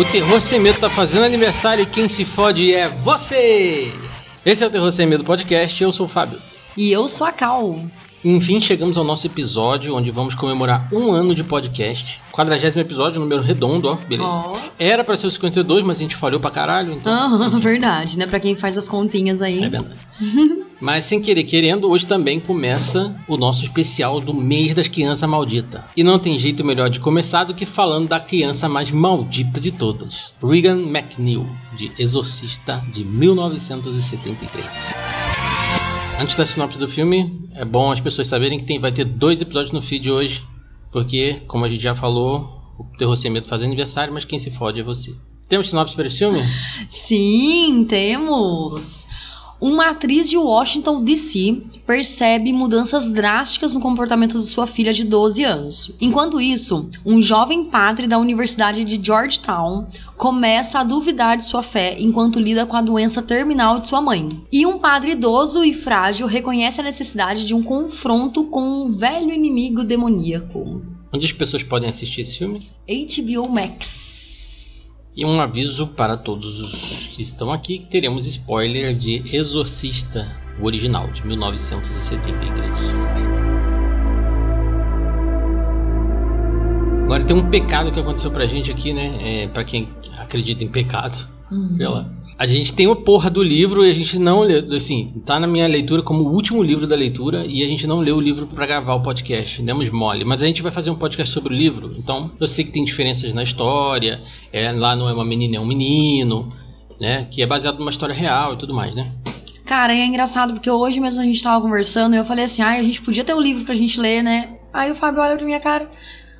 O Terror Sem Medo tá fazendo aniversário e quem se fode é você! Esse é o Terror Sem Medo Podcast, eu sou o Fábio. E eu sou a Cal. Enfim, chegamos ao nosso episódio onde vamos comemorar um ano de podcast. 40 episódio, número redondo, ó, beleza. Ó. Era pra ser o 52, mas a gente falhou pra caralho, então. Aham, verdade, né? Pra quem faz as continhas aí. É verdade. Mas sem querer querendo, hoje também começa o nosso especial do mês das crianças malditas. E não tem jeito melhor de começar do que falando da criança mais maldita de todas, Regan McNeil, de Exorcista de 1973. Antes da sinopse do filme, é bom as pessoas saberem que tem, vai ter dois episódios no feed hoje, porque, como a gente já falou, o Terror Sem Medo faz aniversário, mas quem se fode é você. Temos sinopse para esse filme? Sim, temos! Uma atriz de Washington, D.C. percebe mudanças drásticas no comportamento de sua filha de 12 anos. Enquanto isso, um jovem padre da Universidade de Georgetown começa a duvidar de sua fé enquanto lida com a doença terminal de sua mãe. E um padre idoso e frágil reconhece a necessidade de um confronto com um velho inimigo demoníaco. Onde as pessoas podem assistir esse filme? HBO Max. E um aviso para todos os que estão aqui que teremos spoiler de Exorcista, o original, de 1973. Agora tem um pecado que aconteceu pra gente aqui, né? É, para quem acredita em pecado, Hum. sei lá. A gente tem a porra do livro e a gente não leu, assim, tá na minha leitura como o último livro da leitura e a gente não leu o livro pra gravar o podcast, demos mole. Mas a gente vai fazer um podcast sobre o livro, então eu sei que tem diferenças na história, é, lá não é uma menina, é um menino, né? Que é baseado numa história real e tudo mais, né? Cara, é engraçado porque hoje mesmo a gente tava conversando e eu falei assim: ai, a gente podia ter um livro pra gente ler, né? Aí o Fábio olha pra minha cara: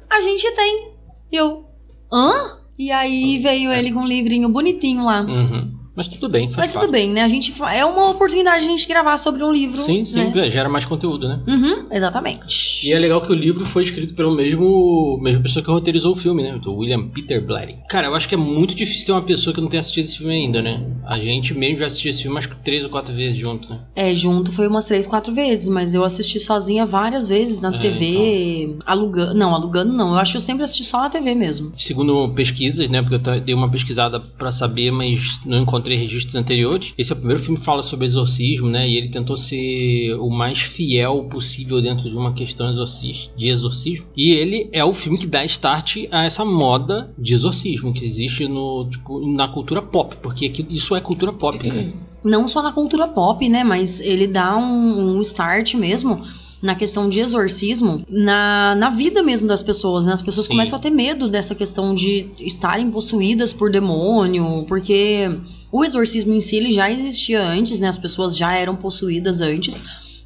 a gente tem. E eu, hã? E aí veio ele com um livrinho bonitinho lá. Uhum. Mas tudo bem, faz Mas tudo parte. bem, né? A gente é uma oportunidade de a gente gravar sobre um livro. Sim, sim, né? gera mais conteúdo, né? Uhum, exatamente. E é legal que o livro foi escrito pelo mesmo mesma pessoa que roteirizou o filme, né? O William Peter Blatty. Cara, eu acho que é muito difícil ter uma pessoa que não tenha assistido esse filme ainda, né? A gente mesmo já assistiu esse filme umas três ou quatro vezes junto, né? É, junto foi umas três, quatro vezes, mas eu assisti sozinha várias vezes na É, TV, alugando. Não, alugando não. Eu acho que eu sempre assisti só na TV mesmo. Segundo pesquisas, né? Porque eu dei uma pesquisada pra saber, mas não encontrei registros anteriores. Esse é o primeiro filme que fala sobre exorcismo, né? E ele tentou ser o mais fiel possível dentro de uma questão de exorcismo. E ele é o filme que dá start a essa moda de exorcismo que existe no, tipo, na cultura pop, porque aqui- isso é cultura pop, né? não só na cultura pop, né? Mas ele dá um, um start mesmo na questão de exorcismo na, na vida mesmo das pessoas, né? As pessoas Sim. começam a ter medo dessa questão de estarem possuídas por demônio, porque o exorcismo em si ele já existia antes, né? As pessoas já eram possuídas antes.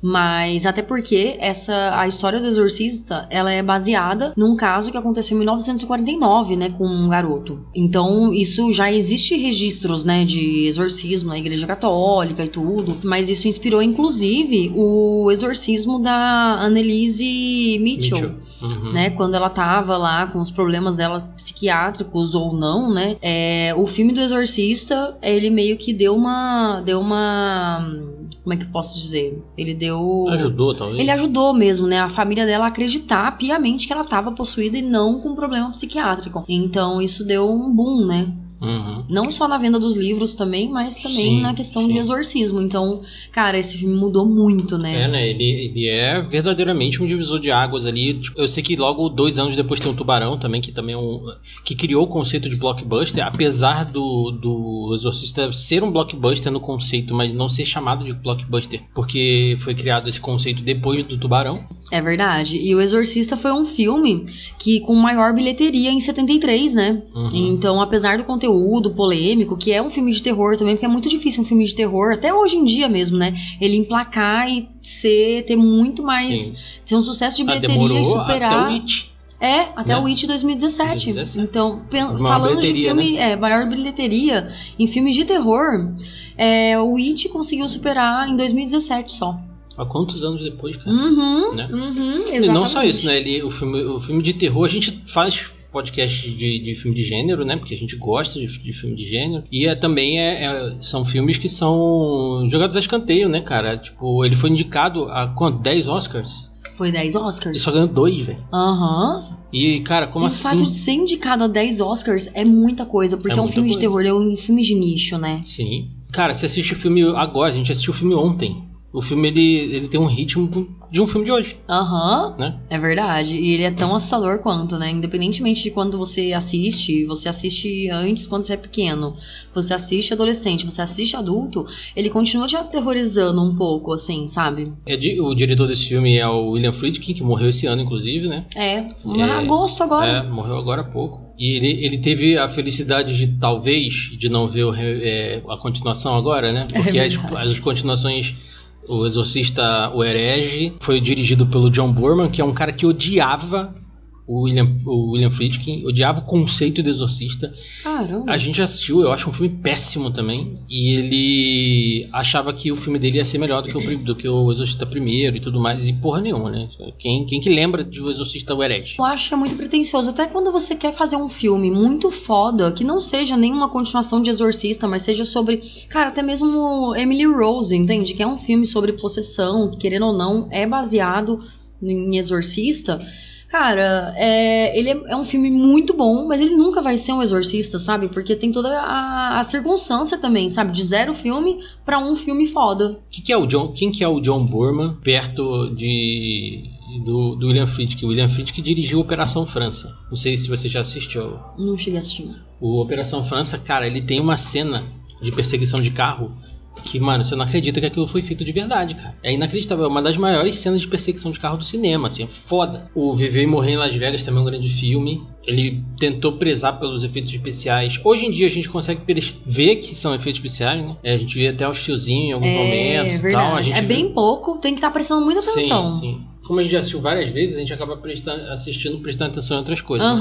Mas até porque essa a história do exorcista, ela é baseada num caso que aconteceu em 1949, né, com um garoto. Então, isso já existe registros, né, de exorcismo na Igreja Católica e tudo, mas isso inspirou inclusive o exorcismo da Annelise Mitchell. Mitchell. Uhum. Né, quando ela tava lá com os problemas dela psiquiátricos ou não, né? É, o filme do Exorcista, ele meio que deu uma. Deu uma. Como é que eu posso dizer? Ele deu. Ajudou, talvez. Ele ajudou mesmo, né? A família dela a acreditar piamente que ela estava possuída e não com problema psiquiátrico. Então isso deu um boom, né? Uhum. Não só na venda dos livros também, mas também Sim, na questão sim. de exorcismo. Então, cara, esse filme mudou muito, né? É, né? Ele, ele é verdadeiramente um divisor de águas ali. Tipo, eu sei que logo dois anos depois tem o Tubarão também, que também é um. que criou o conceito de blockbuster, apesar do, do Exorcista ser um blockbuster no conceito, mas não ser chamado de blockbuster, porque foi criado esse conceito depois do Tubarão. É verdade. E O Exorcista foi um filme que com maior bilheteria em 73, né? Uhum. Então, apesar do conteúdo polêmico, que é um filme de terror também, porque é muito difícil um filme de terror, até hoje em dia mesmo, né? Ele emplacar e ser, ter muito mais. Sim. ser um sucesso de Ah, bilheteria e superar. até o It. É, até né? o It 2017. 2017. Então, falando de bilheteria, né? filme, é, maior bilheteria em filmes de terror, é, o It conseguiu superar em 2017 só. Há quantos anos depois, cara? Uhum, Né? uhum, E exatamente. não só isso, né? Ele, o, filme, o filme de terror, a gente faz podcast de, de filme de gênero, né? Porque a gente gosta de, de filme de gênero. E é, também é, é- são filmes que são jogados a escanteio, né, cara? Tipo, ele foi indicado a quanto? 10 Oscars? Foi 10 Ele Oscars. só ganhou dois, velho. Aham. E, cara, como o assim? fato de ser indicado a 10 Oscars é muita coisa, porque É é, um filme de coisa. terror, é um filme de nicho, né? Sim. Cara, você assiste o filme agora, a gente assistiu o filme ontem. O filme, ele, ele tem um ritmo de um filme de hoje, Aham. né? É verdade. E ele é tão assustador quanto, né? Independentemente de quando você assiste, você assiste antes quando você é pequeno, você assiste adolescente, você assiste adulto, ele continua te aterrorizando um pouco, assim, sabe? É di- o diretor desse filme é o William Friedkin, que morreu esse ano, inclusive, né? É, em É, agosto agora. É, morreu agora há pouco. E ele, ele teve a felicidade de, talvez, de não ver o é, a continuação agora, né? É Porque as, verdade. as continuações, o Exorcista, o Herege, foi dirigido pelo John Borman, que é um cara que odiava o William, o William Friedkin, odiava o conceito do Exorcista. Caramba. A gente assistiu, eu acho um filme péssimo também. E ele achava que o filme dele ia ser melhor do que o, do que o Exorcista primeiro e tudo mais. E porra nenhuma, né? Quem, quem que lembra de O Exorcista o Herege? Eu acho que é muito pretencioso. Até quando você quer fazer um filme muito foda, que não seja nenhuma continuação de Exorcista, mas seja sobre. Cara, até mesmo Emily Rose, entende? Que é um filme sobre possessão, que, querendo ou não, é baseado em Exorcista. Cara, é, ele é, é um filme muito bom, mas ele nunca vai ser um exorcista, sabe? Porque tem toda a, a circunstância também, sabe? De zero filme pra um filme foda. Que que é o John, quem que é o John Borman perto de do, do William Friedkin? O William Friedkin dirigiu Operação França. Não sei se você já assistiu. Não cheguei a assistir. O Operação França, cara, ele tem uma cena de perseguição de carro que, mano, você não acredita que aquilo foi feito de verdade, cara. É inacreditável, é uma das maiores cenas de perseguição de carro do cinema, assim, é foda. O Viver e Morrer em Las Vegas também é um grande filme. Ele tentou prezar pelos efeitos especiais. Hoje em dia a gente consegue ver que são efeitos especiais, né? É, a gente vê até os fiozinhos em alguns É momentos e verdade. tal. A gente é vê- bem pouco, tem que estar prestando muita atenção. Sim, sim. Como a gente já assistiu várias vezes, a gente acaba prestando, assistindo, prestando atenção em outras coisas. né?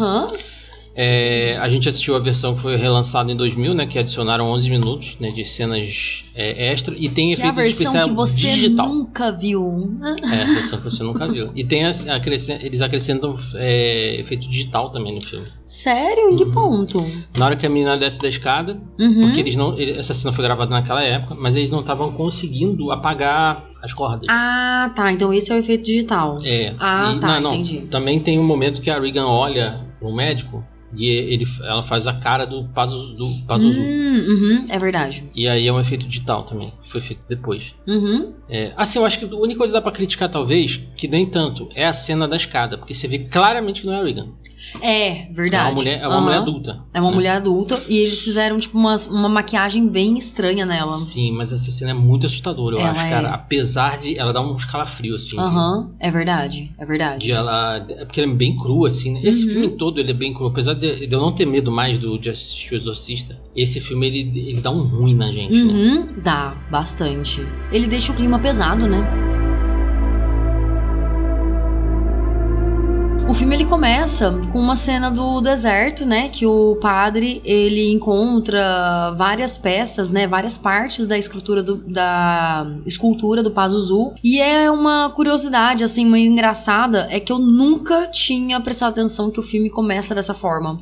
É, a gente assistiu a versão que foi relançada em 2000, né? Que adicionaram 11 minutos né, de cenas é, extra. E tem Que é a efeitos versão especiais que você digital. nunca viu. É, a versão que você nunca viu. E tem as- acrescen- eles acrescentam é, efeito digital também no filme. Sério? Em que Uhum. ponto? Na hora que a menina desce da escada, Uhum. porque eles não. ele- essa cena foi gravada naquela época, mas eles não estavam conseguindo apagar as cordas. Ah, tá. Então esse é o efeito digital. É. Ah, e- tá, não, não. entendi. Também tem um momento que a Regan olha pro médico e ele, ela faz a cara do Pazuzu. Do Pazuzu. Hum, uhum, é verdade. E aí é um efeito digital também, que foi feito depois. Uhum. É, assim, eu acho que a única coisa que dá pra criticar, talvez, que nem tanto, é a cena da escada, porque você vê claramente que não é a Regan. É, verdade. É uma mulher, é uma Aham. mulher adulta. É uma né? mulher adulta e eles fizeram, tipo, uma, uma maquiagem bem estranha nela. Sim, mas essa cena é muito assustadora, eu Ela acho, cara. é. Apesar de ela dar um escalafrio, assim. Aham, é verdade. É verdade. De ela, é porque ela é bem crua, assim, né? Esse Uhum. filme todo, ele é bem cru. Apesar de, de eu não ter medo mais do, de assistir o Exorcista, esse filme, ele, ele dá um ruim na gente, né? Uhum, dá, bastante. Ele deixa o clima pesado, né? O filme ele começa com uma cena do deserto, né, que o padre ele encontra várias peças, né, várias partes da escultura do, da escultura do Pazuzu e é uma curiosidade assim meio engraçada é que eu nunca tinha prestado atenção que o filme começa dessa forma.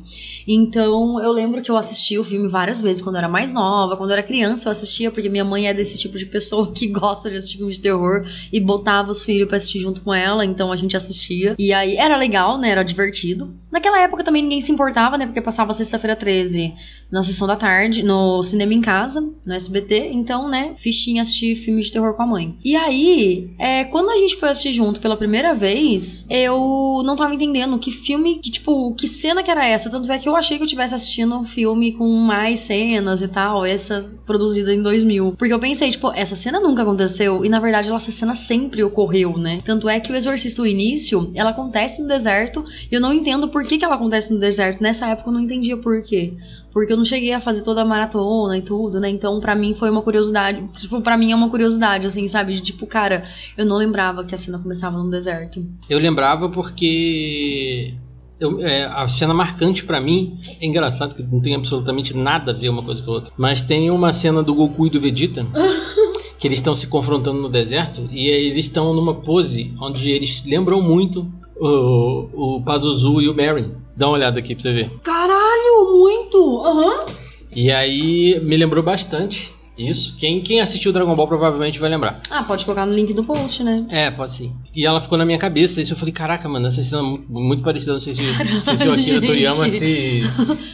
Então eu lembro que eu assisti o filme várias vezes quando eu era mais nova, quando eu era criança eu assistia porque minha mãe é desse tipo de pessoa que gosta de assistir filme de terror e botava os filhos pra assistir junto com ela, então a gente assistia. E aí era legal, né? Era divertido. Naquela época também ninguém se importava, né? Porque passava sexta-feira 13 na sessão da tarde, no cinema em casa, no SBT. Então, né? Fichinha assistir filme de terror com a mãe. E aí, é, quando a gente foi assistir junto pela primeira vez, eu não tava entendendo que filme, que tipo, que cena que era essa. Tanto é que eu achei que eu tivesse assistindo um filme com mais cenas e tal, essa produzida em 2000. Porque eu pensei, tipo, essa cena nunca aconteceu. E na verdade, essa cena sempre ocorreu, né? Tanto é que o Exorcista, o início, ela acontece no deserto. E eu não entendo por que, que ela acontece no deserto. Nessa época eu não entendia por quê. Porque eu não cheguei a fazer toda a maratona e tudo, né? Então, pra mim foi uma curiosidade. Tipo, pra mim é uma curiosidade, assim, sabe? De tipo, cara, eu não lembrava que a cena começava no deserto. Eu lembrava porque eu- é, a cena marcante pra mim é engraçado que não tem absolutamente nada a ver uma coisa com a outra. Mas tem uma cena do Goku e do Vegeta que eles estão se confrontando no deserto e eles estão numa pose onde eles lembram muito o, o Pazuzu e o Marin. Dá uma olhada aqui pra você ver. Caralho, muito! Aham. E aí me lembrou bastante Isso. Quem, quem assistiu Dragon Ball provavelmente vai lembrar. Ah, pode colocar no link do post, né? É, pode sim. E ela ficou na minha cabeça. Isso eu falei, caraca, mano, essa cena é muito, muito parecida. Não sei se, se, se o Akira. Toriyama se,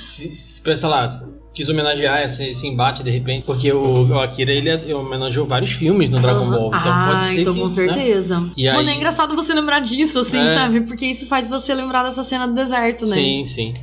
se, se, sei lá, quis homenagear esse, esse embate de repente. Porque o, o Akira, ele, ele homenageou vários filmes no Dragon Ball. Então ah, pode ser então que, com né? certeza. E Mano, aí- é engraçado você lembrar disso, assim, É. sabe? Porque isso faz você lembrar dessa cena do deserto, né? Sim, sim.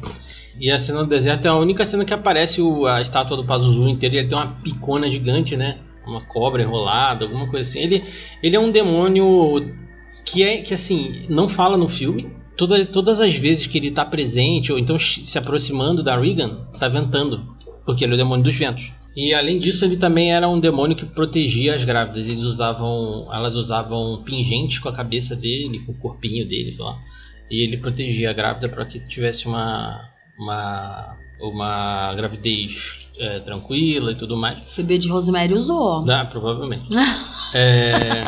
E a cena do deserto é a única cena que aparece o- a estátua do Pazuzu inteira. Ele tem uma picona gigante, né? Uma cobra enrolada, alguma coisa assim. Ele, ele é um demônio que é que assim não fala no filme. Toda, todas as vezes que ele tá presente ou então se aproximando da Regan, tá ventando, porque ele é o demônio dos ventos. E além disso, ele também era um demônio que protegia as grávidas. Eles usavam, elas usavam pingentes com a cabeça dele, com o corpinho dele, sei lá. E ele protegia a grávida para que tivesse uma uma uma gravidez é, tranquila e tudo mais. Bebê de Rosemary usou. Dá, provavelmente. É,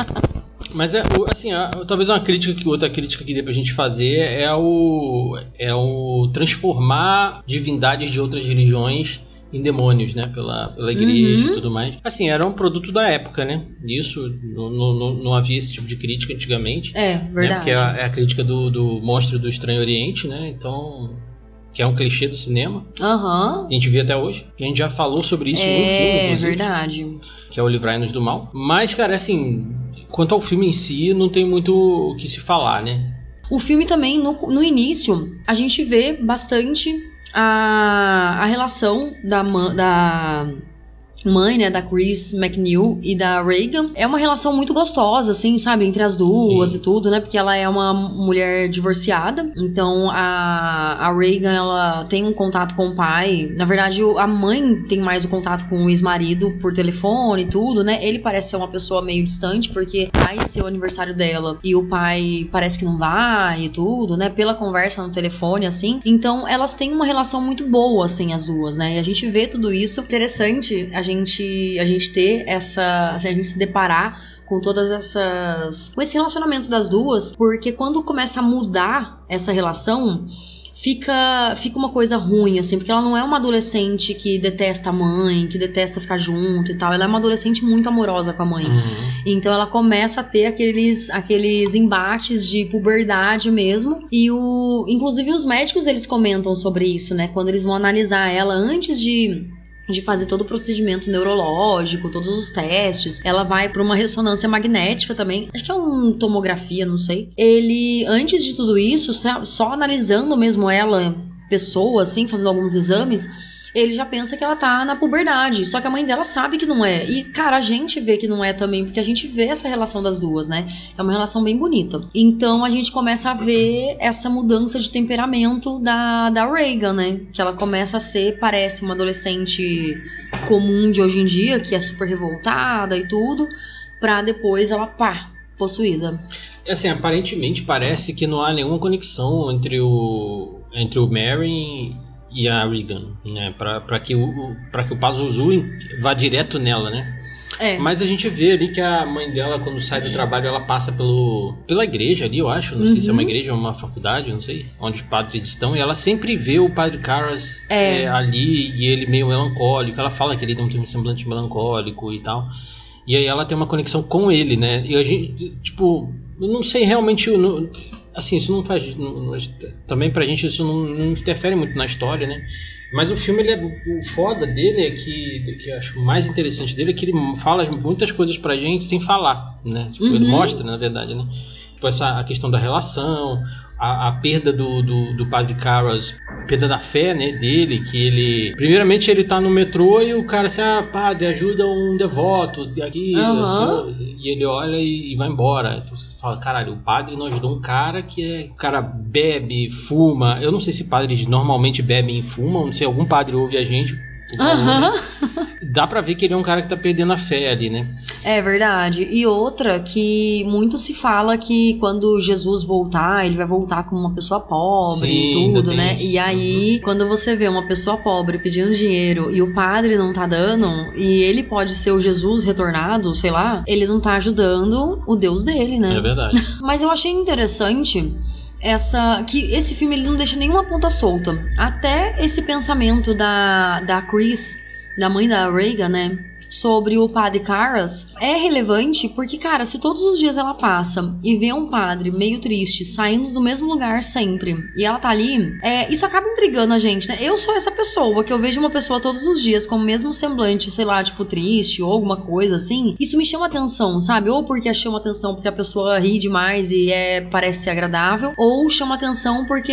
mas é, o- assim, a- talvez uma crítica que outra crítica que dê pra gente fazer é o é o transformar divindades de outras religiões em demônios, né, pela, pela igreja Uhum. e tudo mais. Assim, era um produto da época, né? Isso não, não, não havia esse tipo de crítica antigamente. É, Né? verdade. Porque é a, é a crítica do, do monstro do Estranho Oriente, né? Então, que é um clichê do cinema. Aham. A gente vê até hoje. A gente já falou sobre isso no filme, É, verdade. que é o Livrai-nos do Mal. Mas, cara, assim, quanto ao filme em si, não tem muito o que se falar, né? O filme também, no, no início, a gente vê bastante a, a relação da, da mãe, né, da Chris McNeil e da Reagan. É uma relação muito gostosa, assim, sabe, entre as duas Sim. e tudo, né, porque ela é uma mulher divorciada. Então, a, a Reagan, ela tem um contato com o pai. Na verdade, a mãe tem mais o contato com o ex-marido por telefone e tudo, né. Ele parece ser uma pessoa meio distante, porque vai ser o aniversário dela e o pai parece que não vai e tudo, né, pela conversa no telefone, assim. Então, elas têm uma relação muito boa, assim, as duas, né, e a gente vê tudo isso. Interessante a gente, a gente ter essa, assim, a gente se deparar com todas essas. com esse relacionamento das duas, porque quando começa a mudar essa relação. Fica, fica uma coisa ruim, assim, porque ela não é uma adolescente que detesta a mãe, que detesta ficar junto e tal. Ela é uma adolescente muito amorosa com a mãe. Uhum. Então ela começa a ter aqueles, aqueles embates de puberdade mesmo. E o. Inclusive os médicos eles comentam sobre isso, né? Quando eles vão analisar ela antes de. De fazer todo o procedimento neurológico, todos os testes. Ela vai para uma ressonância magnética também. Acho que é uma tomografia, não sei. Ele, antes de tudo isso, só, analisando mesmo ela, pessoa, assim, fazendo alguns exames, ele já pensa que ela tá na puberdade. Só que a mãe dela sabe que não é. E, cara, a gente vê que não é também, porque a gente vê essa relação das duas, né? É uma relação bem bonita. Então a gente começa a ver essa mudança de temperamento da, da Reagan, né? Que ela começa a ser, parece, uma adolescente comum de hoje em dia, que é super revoltada e tudo, pra depois ela, pá, possuída. Assim, aparentemente parece que não há nenhuma conexão entre o entre o Mary e a Regan, né? Pra, pra, que, o, pra que o Pazuzu vá direto nela, né? É. Mas a gente vê ali que a mãe dela, quando sai do trabalho, ela passa pelo, pela igreja ali, eu acho. Não sei se é uma Uhum. igreja ou uma faculdade, não sei. Onde os padres estão. E ela sempre vê o padre Carras É. é, ali e ele meio melancólico. Ela fala que ele não tem um semblante melancólico e tal. E aí ela tem uma conexão com ele, né? E a gente, tipo, eu não sei realmente. eu não- assim, isso não faz. não- também pra gente isso não, não interfere muito na história, né? Mas o filme, ele é, o foda dele é que, que eu acho mais interessante dele é que ele fala muitas coisas pra gente sem falar, né? Tipo, ele Uhum. mostra, na verdade, né? Tipo, essa, a questão da relação, a, a perda do, do, do padre Carras, perda da fé, né, dele, que ele... Primeiramente ele tá no metrô e o cara assim, ah, padre, ajuda um devoto aqui, Aham. assim, e ele olha e, e vai embora. Então você fala, caralho, o padre não ajudou um cara que é... O cara bebe, fuma, eu não sei se padres normalmente bebem e fumam, não sei, algum padre ouve a gente... né? Aham. Dá pra ver que ele é um cara que tá perdendo a fé ali, né? É verdade. E outra que muito se fala que quando Jesus voltar, ele vai voltar como uma pessoa pobre Sim, e tudo, né? isso. E aí, quando você vê uma pessoa pobre pedindo dinheiro e o padre não tá dando, e ele pode ser o Jesus retornado, sei lá, ele não tá ajudando o Deus dele, né? É verdade. Mas eu achei interessante essa que esse filme ele não deixa nenhuma ponta solta. Até esse pensamento da, da Chris, da mãe da Reagan, né? Sobre o padre Caras é relevante porque, cara, se todos os dias ela passa e vê um padre meio triste, saindo do mesmo lugar sempre, e ela tá ali, é, isso acaba intrigando a gente, né? Eu sou essa pessoa, que eu vejo uma pessoa todos os dias com o mesmo semblante, sei lá, tipo, triste ou alguma coisa assim, isso me chama atenção, sabe? Ou porque chama atenção porque a pessoa ri demais e é, parece ser agradável, ou chama atenção porque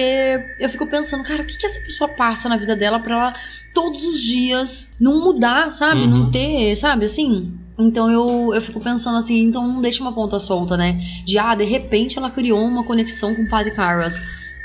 eu fico pensando, cara, o que, que essa pessoa passa na vida dela pra ela todos os dias não mudar, sabe? Uhum. Não ter, sabe, assim. Então eu, eu fico pensando assim, então não deixa uma ponta solta, né? De ah, de repente ela criou uma conexão com o Padre Caras.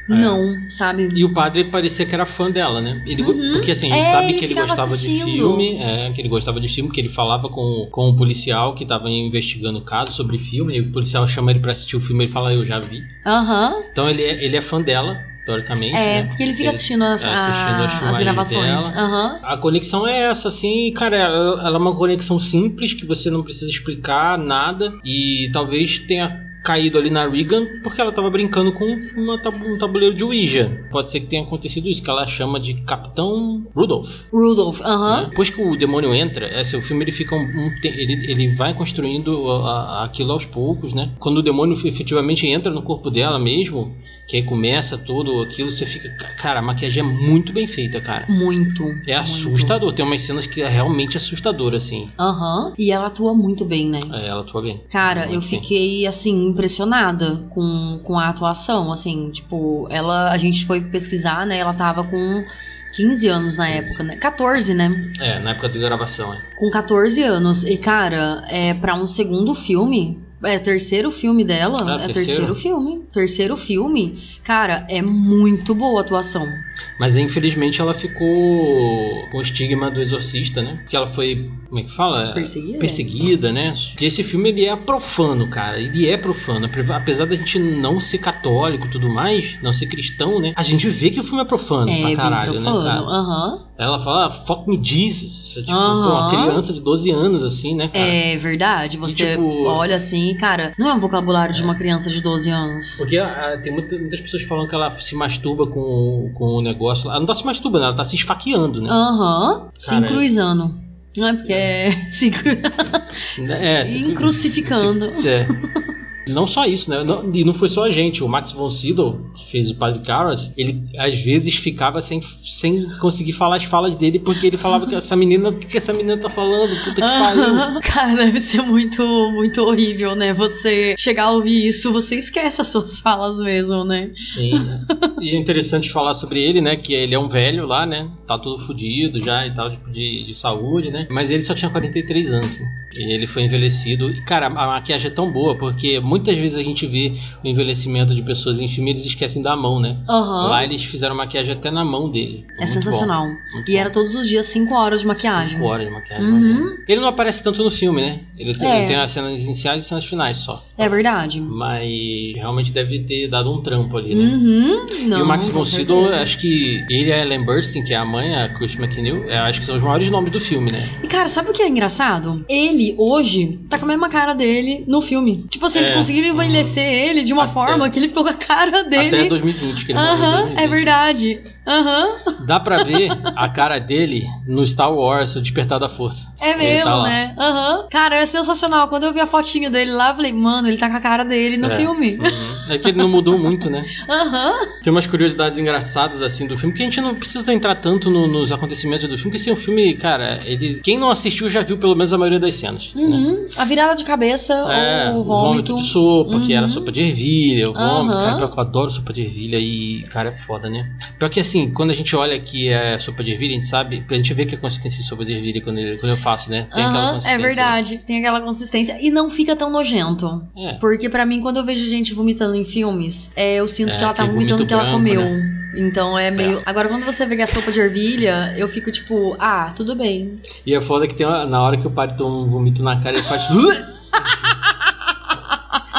É. Não, sabe? E o padre parecia que era fã dela, né? Ele, Uhum. Porque assim, a gente É, sabe ele que ele gostava de assistindo. filme, é, que ele gostava de filme, que ele falava com, com um policial que tava investigando o caso sobre filme, e o policial chama ele pra assistir o filme, ele fala, eu já vi. Aham. Então ele é, ele é fã dela, teoricamente, É, né? porque ele fica assistindo as, assistindo a- as gravações. dela. Aham. A conexão é essa, assim, cara, ela, ela é uma conexão simples que você não precisa explicar nada e talvez tenha caído ali na Regan porque ela tava brincando com uma tab- um tabuleiro de Ouija. Pode ser que tenha acontecido isso, que ela chama de Capitão Rudolph. Rudolph, aham. né? Depois que o demônio entra, esse, o filme ele fica um, um ele, ele vai construindo a- a- aquilo aos poucos, né? Quando o demônio efetivamente entra no corpo dela mesmo, que aí começa tudo aquilo, você fica, ca- cara, a maquiagem é muito bem feita, cara. Muito. É muito. assustador, tem umas cenas que é realmente assustador, assim. Aham. E ela atua muito bem, né? É, ela atua bem. Cara, Muito eu bem. fiquei, assim, impressionada com, com a atuação, assim, tipo, ela, a gente foi pesquisar, né, ela tava com 15 anos na época, né, 14, né, É, na época da gravação, é. com 14 anos, e cara, é pra um segundo filme, é terceiro filme dela, Ah, é terceiro? terceiro filme, terceiro filme, cara, é muito boa a atuação. Mas infelizmente ela ficou com o estigma do exorcista, né? Porque ela foi, como é que fala? Perseguida? perseguida, né? Porque esse filme ele é profano, cara. Ele é profano. Apesar da gente não ser católico e tudo mais, não ser cristão, né? A gente vê que o filme é profano É, pra caralho, profano, né, cara? aham. Ela fala, fuck me Jesus. Tipo, Aham. pô, uma criança de 12 anos, assim, né, cara? É verdade, você tipo- olha assim, cara, não é um vocabulário de uma criança de 12 anos. Porque ah, tem muita- muitas pessoas falando que ela se masturba com, com o negócio. Ela não tá se masturbando, ela tá se esfaqueando, né? Aham, se Cara, encruizando. Não é porque é se encru- É, se- encrucificando. se- é. Não só isso, né? Não- e não foi só a gente. O Max von Sydow, que fez o Padre Carras, ele às vezes ficava sem, sem conseguir falar as falas dele, porque ele falava que essa menina, o que essa menina tá falando? Puta que pariu. Cara, deve ser muito, muito horrível, né? Você chegar a ouvir isso, você esquece as suas falas mesmo, né? Sim. E é interessante falar sobre ele, né? Que ele é um velho lá, né? Tá todo fudido já e tal, tipo, de, de saúde, né? Mas ele só tinha 43 anos, né? Ele foi envelhecido. E, cara, a maquiagem é tão boa, porque muitas vezes a gente vê o envelhecimento de pessoas em filme e eles esquecem da mão, né? Aham. Lá eles fizeram maquiagem até na mão dele. É sensacional. E bom. era todos os dias 5 horas de maquiagem. Cinco horas de maquiagem. Uhum. Ele não aparece tanto no filme, né? Ele tem, É. ele tem as cenas iniciais e cenas finais só. É verdade. Mas realmente deve ter dado um trampo ali, né? Uhum. Não, e o Max von Sydow, acho que ele e a Ellen Burstyn, que é a mãe, a Chris McNeil, é, acho que são os maiores nomes do filme, né? E cara, sabe o que é engraçado? Ele, hoje, tá com a mesma cara dele no filme. Tipo assim, eles É. conseguiram envelhecer ele de uma Até- forma que ele ficou com a cara dele. Até 2020, que ele Aham, 2020. é verdade. Aham, Dá pra ver a cara dele no Star Wars, o Despertar da Força. é Ele mesmo, tá né? Aham. Cara, é sensacional. Quando eu vi a fotinho dele lá, eu falei, mano, ele tá com a cara dele no É. filme. Uhum. É que ele não mudou muito, né? Aham. Tem umas curiosidades engraçadas assim do filme, que a gente não precisa entrar tanto no- nos acontecimentos do filme, porque esse é um filme, cara, ele. Quem não assistiu já viu pelo menos a maioria das cenas. né? Uhum. A virada de cabeça, É, o vômito. de sopa, que Uhum. era sopa de ervilha, o vômito, cara, pior que eu adoro sopa de ervilha e, cara, é foda, né? Pior que assim, quando a gente olha que é sopa de ervilha, a gente sabe, a gente vê que a consistência de sopa de ervilha quando, ele- quando eu faço, né? Tem aquela Aham, consistência. é verdade. Tem aquela consistência. E não fica tão nojento. É. Porque pra mim, quando eu vejo gente vomitando em filmes, é, eu sinto É, que ela tá vomitando o que ela branco, comeu. Então é meio. Agora, quando você vê que é sopa de ervilha, eu fico tipo, ah, tudo bem. E é foda que tem uma- na hora que o padre toma um vomito na cara, ele faz.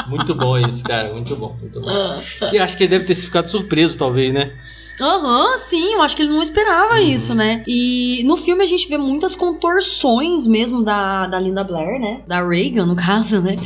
muito bom isso, cara. Muito bom, muito bom. Que acho que ele deve ter ficado surpreso, talvez, né? Aham, sim, eu acho que ele não esperava Uhum. isso, né? E no filme a gente vê muitas contorções mesmo da, da Linda Blair, né? Da Reagan, no caso, né?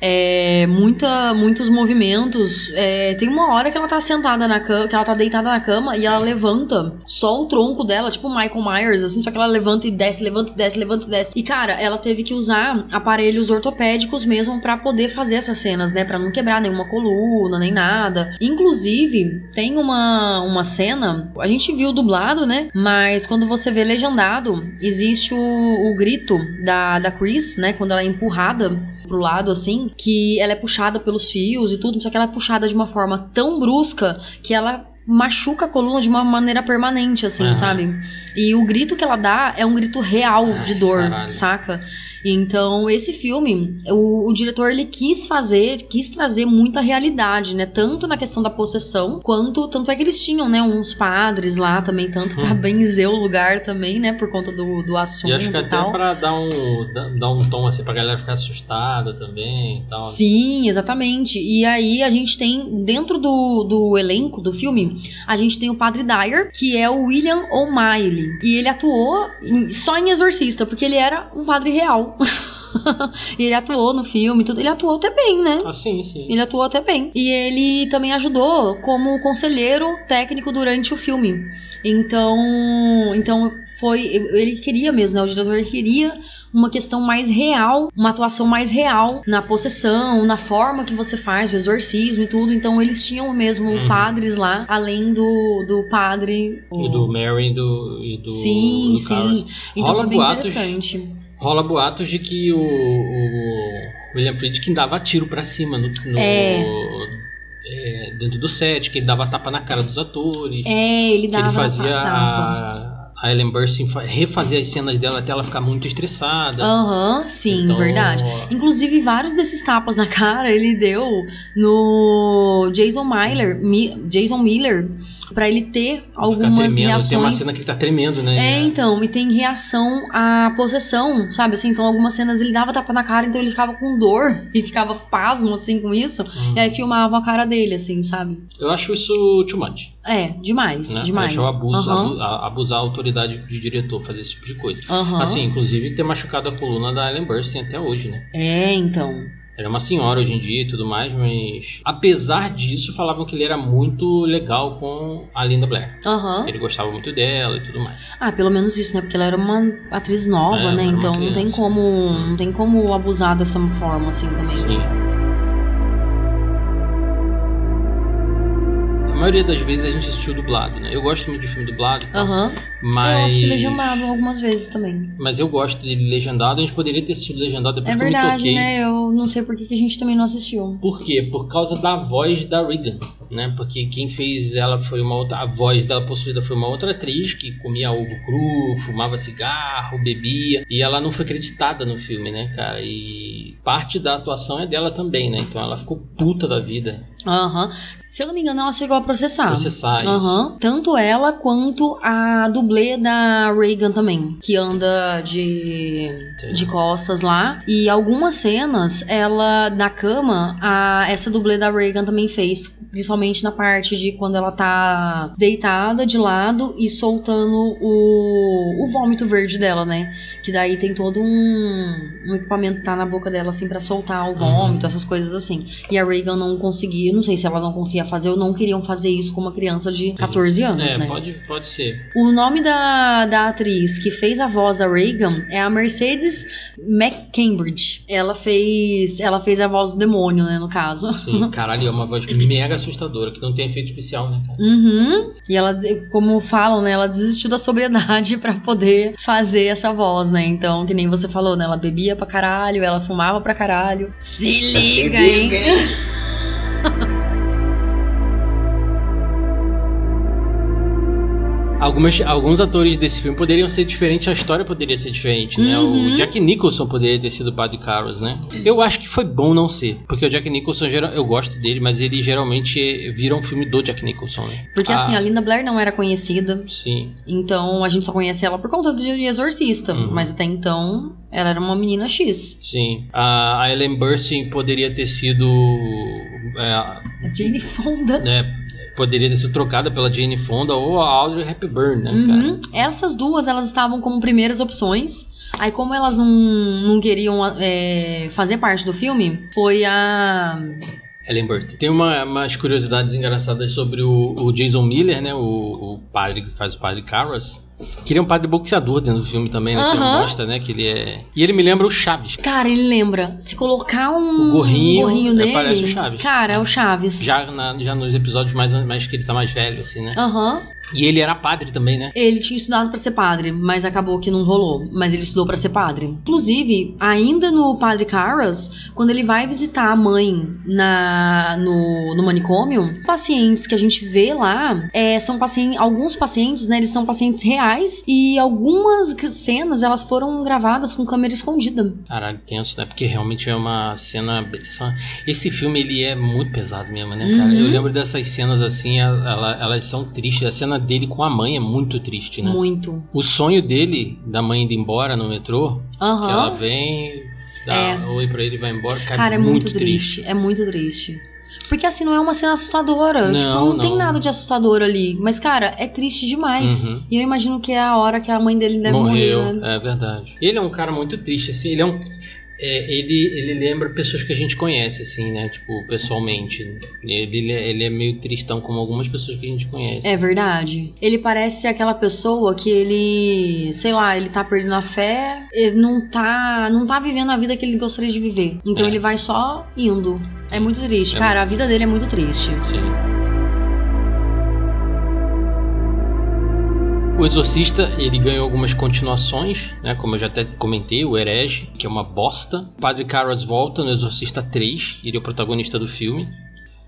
É, muita, muitos movimentos. É, tem uma hora que ela tá sentada na cama, que ela tá deitada na cama e ela levanta só o tronco dela, tipo Michael Myers, assim, só que ela levanta e desce, levanta e desce, levanta e desce. E cara, ela teve que usar aparelhos ortopédicos mesmo para poder fazer essas cenas, né? Pra não quebrar nenhuma coluna, nem nada. Inclusive, tem uma, uma cena, a gente viu dublado, né? Mas quando você vê legendado, existe o, o grito da, da Chris, né? Quando ela é empurrada pro lado, assim, que ela é puxada pelos fios e tudo, só que ela é puxada de uma forma tão brusca que ela machuca a coluna de uma maneira permanente, assim, Aham. sabe? E o grito que ela dá é um grito real de dor, caralho. saca? Então, esse filme, o, o diretor ele quis fazer, quis trazer muita realidade, né? Tanto na questão da possessão, quanto tanto é que eles tinham, né, uns padres lá também, tanto pra Hum. benzer o lugar também, né, por conta do, do assunto E acho que até tal. pra dar um, dar- um tom assim pra galera ficar assustada também e tal. Sim, exatamente. E aí a gente tem, dentro do, do elenco do filme, a gente tem o Padre Dyer, que é o William O'Malley. E ele atuou em- só em Exorcista, porque ele era um padre real. e ele atuou no filme, tudo. Ele atuou até bem, né? Ah, sim, sim. Ele atuou até bem. E ele também ajudou como conselheiro técnico durante o filme. Então, então foi. Ele queria mesmo, né? O diretor queria uma questão mais real, uma atuação mais real na possessão, na forma que você faz, o exorcismo e tudo. Então eles tinham mesmo Uhum. padres lá, além do, do padre. E do Mary e do, e do, Sim, do sim. Carlos. Então Rola foi bem boatos interessante. Rola boatos de que o, o William Friedkin dava tiro pra cima no, no- É. é, dentro do set, que ele dava tapa na cara dos atores. É, ele que dava ele fazia a, a Ellen Burstyn fa- refazer as cenas dela até ela ficar muito estressada. Aham, sim, Então, verdade. Inclusive, vários desses tapas na cara ele deu no Jason Miller, Mi- Jason Miller, pra ele ter algumas tremendo. reações. Tem uma cena que ele tá tremendo, né? É, então, e tem reação à possessão, sabe? Assim, então algumas cenas ele dava tapa na cara, então ele ficava com dor e ficava pasmo, assim, com isso. Hum. E aí filmavam a cara dele, assim, sabe? Eu acho isso too much. É, demais, Né? demais. Eu acho abuso, Aham, abu- a- abusar a autoridade de diretor, fazer esse tipo de coisa. aham. Assim, inclusive ter machucado a coluna da Ellen Burstyn até hoje, né? É, então. Ela é uma senhora hoje em dia e tudo mais, mas apesar disso, falavam que ele era muito legal com a Linda Blair. Aham. Ele gostava muito dela e tudo mais. Ah, pelo menos isso, né? Porque ela era uma atriz nova, É, né? era Então não tem como, não tem como abusar dessa forma assim também. Sim. Maioria das vezes a gente assistiu dublado, né? Eu gosto muito de filme dublado, Aham. mas Eu assisti legendado algumas vezes também. Mas eu gosto dele legendado. A gente poderia ter assistido legendado depois É que eu me verdade, toquei. né? Eu não sei por que, que a gente também não assistiu. Por quê? Por causa da voz da Regan, né? Porque quem fez ela foi uma outra. A voz dela possuída foi uma outra atriz que comia ovo cru, fumava cigarro, bebia. E ela não foi acreditada no filme, né, cara? E parte da atuação é dela também, né? Então ela ficou puta da vida. Aham. Se eu não me engano, ela chegou a processar. Processar. Aham. Tanto ela quanto a dublê da Reagan também, que anda de, Entendi. de costas lá. E algumas cenas, ela na cama, a, essa dublê da Reagan também fez. Principalmente na parte de quando ela tá deitada de lado e soltando o, o vômito verde dela, né? Que daí tem todo um, um equipamento que tá na boca dela, assim, pra soltar o vômito, essas coisas assim. E a Reagan não conseguia, não sei se ela não conseguia fazer ou não queriam fazer isso com uma criança de 14 anos, É, né? pode, pode ser. O nome da, da atriz que fez a voz da Reagan é a Mercedes McCambridge. Ela fez, ela fez a voz do demônio, né, no caso. Sim, caralho, é uma voz mega assustadora, que não tem efeito especial, né, cara? Uhum. E ela, como falam, né, ela desistiu da sobriedade pra poder fazer essa voz, né? Então, que nem você falou, né, ela bebia pra caralho, ela fumava pra caralho. Se liga, hein? Algumas, alguns atores desse filme poderiam ser diferentes, a história poderia ser diferente, né? Uhum. O Jack Nicholson poderia ter sido o Padre Carlos, né? Eu acho que foi bom não ser, porque o Jack Nicholson, eu gosto dele, mas ele geralmente vira um filme do Jack Nicholson, né? Porque Ah, assim, a Linda Blair não era conhecida, Sim, então a gente só conhece ela por conta de Exorcista. Uhum. Mas até então, ela era uma menina X. sim. A, a Ellen Burstyn poderia ter sido... é, A Jane Fonda. né, poderia ter sido trocada pela Jane Fonda ou a Audrey Hepburn, né, cara? Uhum. Essas duas, elas estavam como primeiras opções. Aí, como elas não, não queriam é, fazer parte do filme, foi a. Ellen Burstyn. Tem uma, umas curiosidades engraçadas sobre o, o Jason Miller, né? O, o, padre que faz o padre Carras. Que ele é um padre boxeador dentro do filme também, né? Que Aham. mostra, né? Que ele é. E ele me lembra o Chaves. Cara, ele lembra. Se colocar um O gorrinho, gorrinho é, nele. parece o Chaves. Cara, é o Chaves. Já, na- já nos episódios mais, mais que ele tá mais velho, assim, né? Aham. E ele era padre também, né? Ele tinha estudado pra ser padre, mas acabou que não rolou. Mas ele estudou pra ser padre. Inclusive, ainda no Padre Carras, quando ele vai visitar a mãe na, no, no manicômio, pacientes que a gente vê lá é, são pacientes. Alguns pacientes, né? Eles são pacientes reais e algumas cenas elas foram gravadas com câmera escondida. Caralho, tenso, né? Porque realmente é uma cena. Esse filme, ele é muito pesado mesmo, né, cara? Uhum. Eu lembro dessas cenas assim, ela- elas são tristes. A cena dele com a mãe é muito triste, né? Muito. O sonho dele, da mãe indo embora no metrô, que ela vem, dá É. oi pra ele e vai embora, cara, Cara, é muito, triste. É muito triste. Porque assim, não é uma cena assustadora. Não, tipo, não, tem não. nada de assustador ali. Mas, cara, é triste demais. Uhum. E eu imagino que é a hora que a mãe dele deve Morreu, morrer, né? é verdade. Ele é um cara muito triste, assim, ele é um. É, ele, ele lembra pessoas que a gente conhece, assim, né? Tipo, pessoalmente. Ele, ele, é, meio tristão como algumas pessoas que a gente conhece. É verdade. Ele parece ser aquela pessoa que ele, sei lá, ele tá perdendo a fé, ele não tá, não tá vivendo a vida que ele gostaria de viver. Então É. ele vai só indo. É muito triste. É Cara, a vida dele é muito triste. Sim. O Exorcista, ele ganhou algumas continuações, né? Como eu já até comentei, o Herege, que é uma bosta. O Padre Carras volta no Exorcista 3, ele é o protagonista do filme.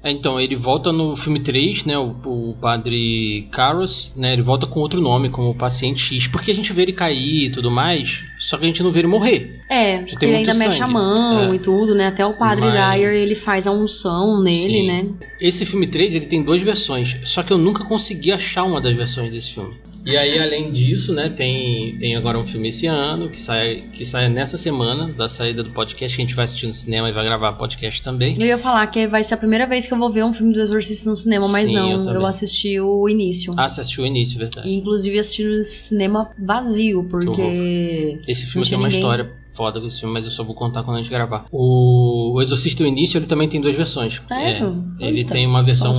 Então, ele volta no filme 3, né? O, o Padre Carras, né? Ele volta com outro nome, como o Paciente X, porque a gente vê ele cair e tudo mais, só que a gente não vê ele morrer. É, porque tem ele ainda mexe a sangue. mão É. e tudo, né? Até o padre Mas- Dyer, ele faz a unção nele, Sim. né? Esse filme 3, ele tem duas versões, só que eu nunca consegui achar uma das versões desse filme. E aí, além disso, né, tem, tem agora um filme esse ano, que sai, que sai nessa semana, da saída do podcast, que a gente vai assistir no cinema e vai gravar podcast também. Eu ia falar que vai ser a primeira vez que eu vou ver um filme do Exorcista no cinema, mas Sim, eu não, eu, também. assisti o início. Ah, você assistiu o início, verdade. E inclusive assisti no cinema vazio, porque. Esse filme tem uma ninguém. história foda com esse filme, mas eu só vou contar quando a gente gravar. O, o Exorcista o Início, ele também tem duas versões. Sério? É, ele Eita, tem uma versão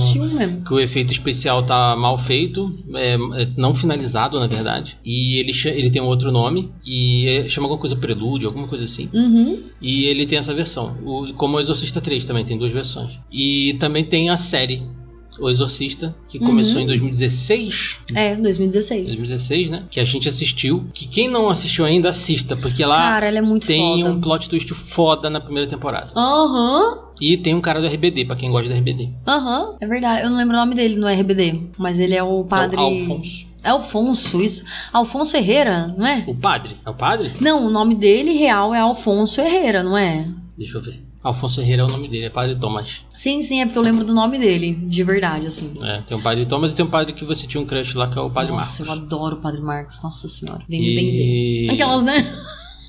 que o efeito especial tá mal feito, é, é não finalizado, na verdade. E ele, ele tem um outro nome, e é- chama alguma coisa Prelúdio, alguma coisa assim. Uhum. E ele tem essa versão. O, como o Exorcista 3 também tem duas versões. E também tem a série O Exorcista, que Uhum. começou em 2016. É, 2016. 2016, né? Que a gente assistiu. Que quem não assistiu ainda, assista, porque lá Cara, é tem foda. um plot twist foda na primeira temporada. Aham. E tem um cara do RBD, pra quem gosta do RBD. Aham, é verdade. Eu não lembro o nome dele no RBD, mas ele é o padre. É o Alfonso. É Alfonso, isso. Alfonso Herrera, não é? O padre? É o padre? Não, o nome dele real é Alfonso Herrera, não é? Deixa eu ver. Alfonso Herrera é o nome dele, é Padre Thomas. Sim, sim, é porque eu lembro do nome dele, de verdade, assim. É, tem o Padre Thomas e tem um padre que você tinha um crush lá, que é o Padre Nossa, eu Marcos. adoro o Padre Marcos, nossa senhora. Vem me benzer. E... Aquelas, né?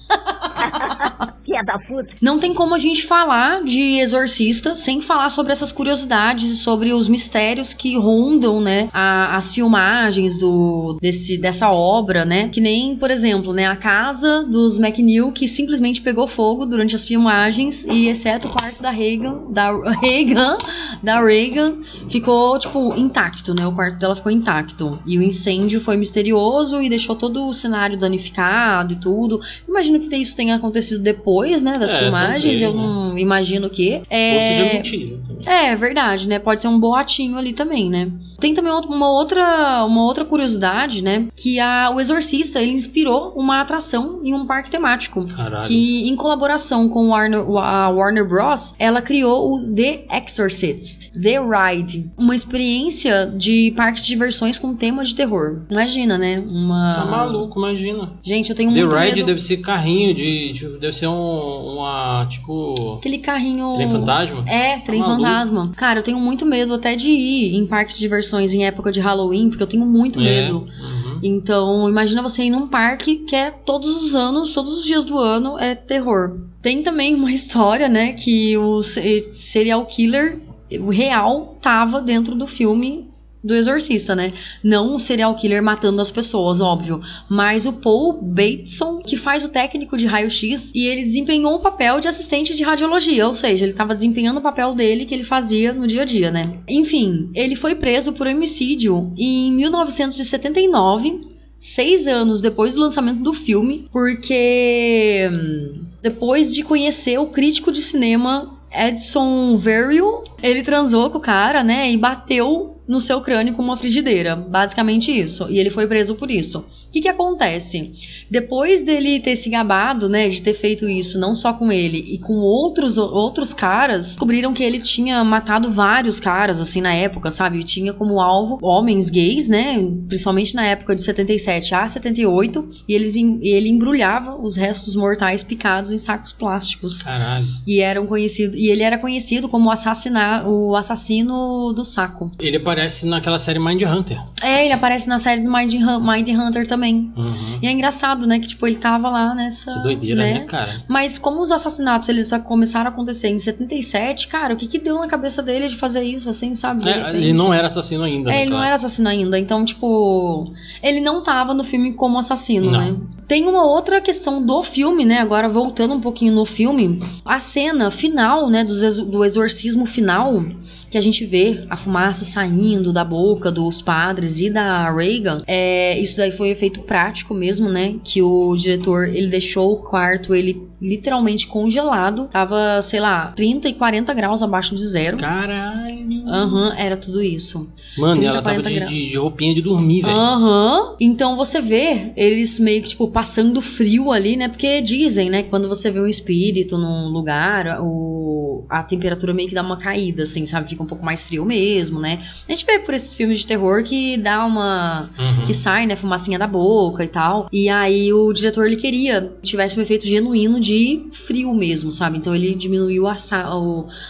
Da puta. Não tem como a gente falar de Exorcista sem falar sobre essas curiosidades e sobre os mistérios que rondam, né, a- as filmagens do desse dessa obra, né? Que nem, por exemplo, né, a casa dos McNeil que simplesmente pegou fogo durante as filmagens e exceto o quarto da Reagan, da Reagan, da Reagan, ficou tipo intacto, né? O quarto dela ficou intacto. E o incêndio foi misterioso e deixou todo o cenário danificado e tudo. Imagino que isso tenha acontecido depois, né, das É, filmagens. também, eu não imagino que. Ou seja, É... mentira. Também. É, verdade, né? Pode ser um boatinho ali também, né? Tem também uma outra, uma outra curiosidade, né? Que a, o Exorcista, ele inspirou uma atração em um parque temático. Caralho. Que, em colaboração com Warner, a Warner Bros., ela criou o The Exorcist, The Ride, uma experiência de parque de diversões com tema de terror. Imagina, né? Uma. Tá maluco, imagina. Gente, eu tenho The muito Ride medo. deve ser carrinho de, de- Deve ser um. Uma. Tipo. Aquele carrinho. Trem fantasma? É, trem Tá maluco. Fantasma. Cara, eu tenho muito medo até de ir em parque de diversões em época de Halloween, porque eu tenho muito É. medo. Uhum. Então, imagina você ir num parque que é todos os anos, todos os dias do ano é terror. Tem também uma história, né, que o se- serial killer, o real, tava dentro do filme do Exorcista, né? Não o serial killer matando as pessoas, óbvio. Mas o Paul Bateson, que faz o técnico de raio-x, e ele desempenhou um papel de assistente de radiologia, ou seja, ele estava desempenhando o papel dele que ele fazia no dia a dia, né? Enfim, ele foi preso por homicídio em 1979 seis anos depois do lançamento do filme, porque hum, depois de conhecer o crítico de cinema Edson Verrill, ele transou com o cara, né, e bateu no seu crânio com uma frigideira. Basicamente isso. E ele foi preso por isso. O que, que acontece? Depois dele ter se gabado, né, de ter feito isso, não só com ele, e com outros, outros caras, descobriram que ele tinha matado vários caras, assim, na época, sabe? E tinha como alvo homens gays, né? Principalmente na época de 77 a 78. E eles, ele embrulhava os restos mortais picados em sacos plásticos. Caralho. E eram conhecido, e ele era conhecido como assassinar, o assassino do saco. Ele aparece naquela série Mind Hunter. É, ele aparece na série do Mind, Mind Hunter também. Uhum. E é engraçado, né? Que, tipo, ele tava lá nessa. Que doideira, né, cara? Mas como os assassinatos eles só começaram a acontecer em 77, cara, o que que deu na cabeça dele de fazer isso, assim, sabe? É, ele não era assassino ainda. É, né, ele não cara? era assassino ainda. Então, tipo, ele não tava no filme como assassino, Não. né? Tem uma outra questão do filme, né? Agora voltando um pouquinho no filme, a cena final, né, do, exor- do exorcismo final, que a gente vê a fumaça saindo da boca dos padres e da Reagan, é, isso daí foi efeito prático mesmo, né? Que o diretor ele deixou o quarto ele literalmente congelado, tava, sei lá, 30 e 40 graus abaixo de zero. Caralho. Aham, era tudo isso. Mano, e 30, ela tava 40 de, de- de roupinha de dormir, velho. Aham. Então você vê eles meio que, tipo, passando frio ali, né? Porque dizem, né, que quando você vê um espírito num lugar, o... a temperatura meio que dá uma caída, assim, sabe? Fica um pouco mais frio mesmo, né? A gente vê por esses filmes de terror que dá uma. Uhum. que sai, né, fumacinha da boca e tal. E aí o diretor ele queria que tivesse um efeito genuíno de frio mesmo, sabe? Então ele diminuiu a,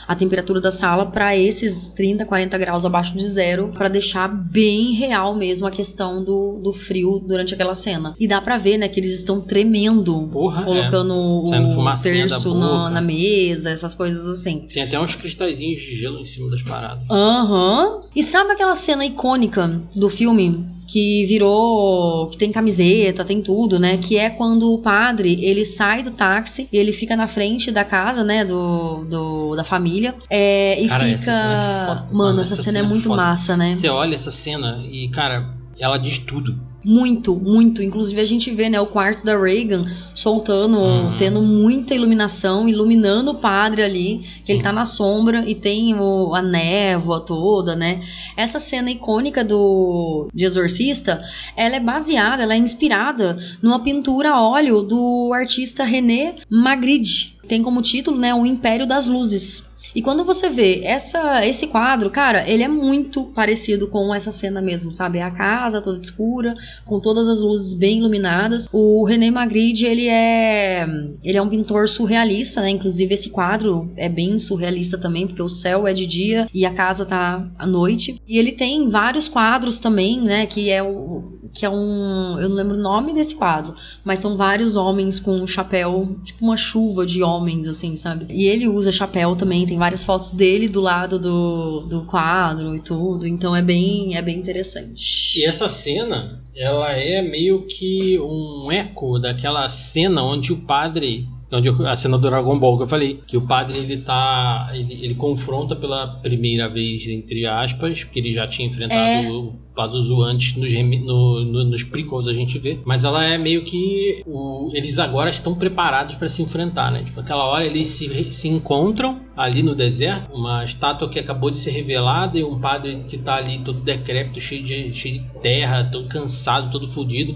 a temperatura da sala pra esses 30, 40 graus abaixo de zero, pra deixar bem real mesmo a questão do, do frio durante aquela cena. E dá pra ver, né, que eles estão tremendo, Porra, é. colocando Saindo o terço na, na mesa, essas coisas assim. Tem até uns cristalzinhos de gelo em cima das paradas. Aham. E sabe aquela cena icônica do filme? Que virou. que tem camiseta, tem tudo, né? Que é quando o padre ele sai do táxi e ele fica na frente da casa, né? Do, do- da família. É, e Cara, essa fica. cena é foda. Mano, Mano, essa, essa cena é cena é muito foda. massa, né? Você olha essa cena e, cara, ela diz tudo. Muito, muito. Inclusive a gente vê, né, o quarto da Reagan soltando, Uhum. tendo muita iluminação, iluminando o padre ali, que ele tá na sombra e tem o, a névoa toda, né? Essa cena icônica do de Exorcista, ela é baseada, ela é inspirada numa pintura a óleo do artista René Magritte. Tem como título, né, O Império das Luzes. E quando você vê essa, esse quadro, cara, ele é muito parecido com essa cena mesmo, sabe? É a casa toda escura, com todas as luzes bem iluminadas. O René Magritte, ele é ele é um pintor surrealista, né? Inclusive esse quadro é bem surrealista também, porque o céu é de dia e a casa tá à noite. E ele tem vários quadros também, né, que é o que é um, eu não lembro o nome desse quadro, mas são vários homens com um chapéu, tipo uma chuva de homens assim, sabe? E ele usa chapéu também, tem várias fotos dele do lado do, do quadro e tudo, então é bem é bem interessante. E essa cena, ela é meio que um eco daquela cena onde o padre. Onde eu- a cena do Dragon Ball que eu falei, que o padre ele tá. Ele, ele confronta pela primeira vez, entre aspas, porque ele já tinha enfrentado É. o Pazuzu antes nos, no- no- nos prequels a gente vê. Mas ela é meio que. o- eles agora estão preparados para se enfrentar, né? Tipo, aquela hora eles se, se encontram ali no deserto, uma estátua que acabou de ser revelada e um padre que tá ali todo decrépito, cheio de, cheio de terra, todo cansado, todo fudido.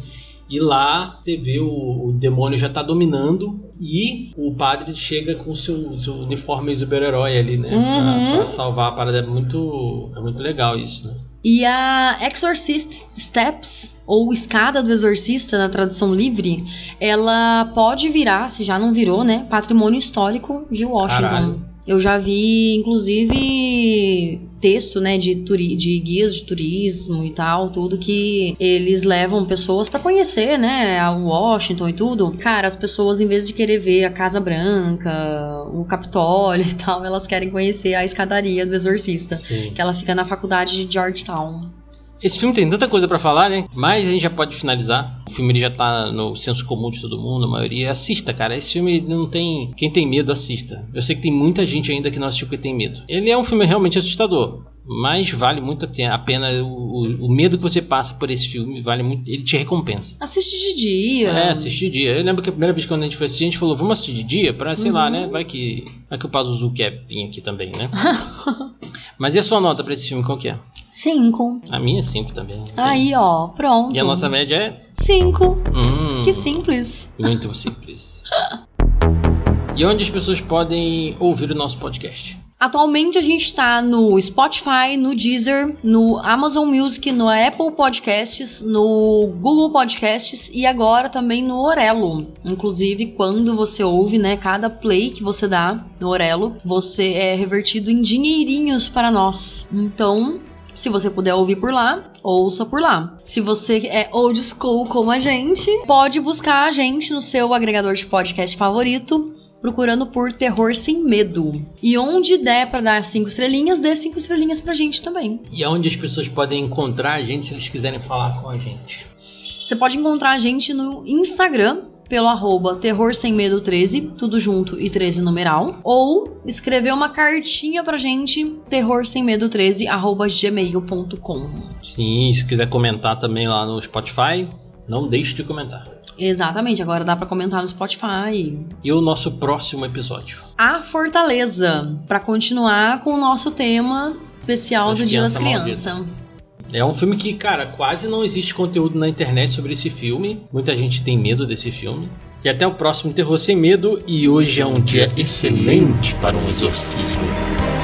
E lá você vê o, o demônio já tá dominando e o padre chega com seu, seu uniforme super-herói ali, né? Uhum. Pra, pra salvar a parada. É muito, é muito legal isso, né? E a Exorcist Steps, ou Escada do Exorcista, na tradução livre, ela pode virar, se já não virou, né? Patrimônio histórico de Washington. Caralho. Eu já vi, inclusive, texto, né, de, turi de guias de turismo e tal, tudo que eles levam pessoas pra conhecer, né, a Washington e tudo. Cara, as pessoas, em vez de querer ver a Casa Branca, o Capitólio e tal, elas querem conhecer a escadaria do Exorcista Sim. que ela fica na faculdade de Georgetown. Esse filme tem tanta coisa pra falar, né? Mas a gente já pode finalizar. O filme ele já tá no senso comum de todo mundo, a maioria. Assista, cara. Esse filme não tem. Quem tem medo, assista. Eu sei que tem muita gente ainda que não assistiu porque tem medo. Ele é um filme realmente assustador. Mas vale muito a pena. O, o, medo que você passa por esse filme vale muito. Ele te recompensa. Assiste de dia. É, assiste de dia. Eu lembro que a primeira vez quando a gente foi assistir, a gente falou, vamos assistir de dia? Pra, sei uhum. lá, né? Vai que. Vai que o Pazuzu quer vir aqui também, né? Mas e a sua nota pra esse filme, qual que é? Cinco. A minha é cinco também. Aí, ó, pronto. E a nossa média é? Cinco. Hum, que simples. Muito simples. e onde as pessoas podem ouvir o nosso podcast? Atualmente a gente está no Spotify, no Deezer, no Amazon Music, no Apple Podcasts, no Google Podcasts e agora também no Orelo. Inclusive, quando você ouve, né, cada play que você dá no Orelo, você é revertido em dinheirinhos para nós. Então, se você puder ouvir por lá, ouça por lá. Se você é old school como a gente, pode buscar a gente no seu agregador de podcast favorito procurando por Terror Sem Medo. E onde der para dar cinco estrelinhas, dê cinco estrelinhas pra gente também. E aonde as pessoas podem encontrar a gente se eles quiserem falar com a gente? Você pode encontrar a gente no Instagram, pelo arroba Terror Sem Medo 13, tudo junto e 13 numeral, ou escrever uma cartinha pra gente, terror sem medo 13 arroba gmail.com. Sim, se quiser comentar também lá no Spotify, não deixe de comentar. Exatamente, agora dá para comentar no Spotify. E o nosso próximo episódio? A Fortaleza, para continuar com o nosso tema especial do Dia das Crianças. É um filme que, cara, quase não existe conteúdo na internet sobre esse filme. Muita gente tem medo desse filme. E até o próximo Terror Sem Medo. E hoje é um dia excelente para um exorcismo.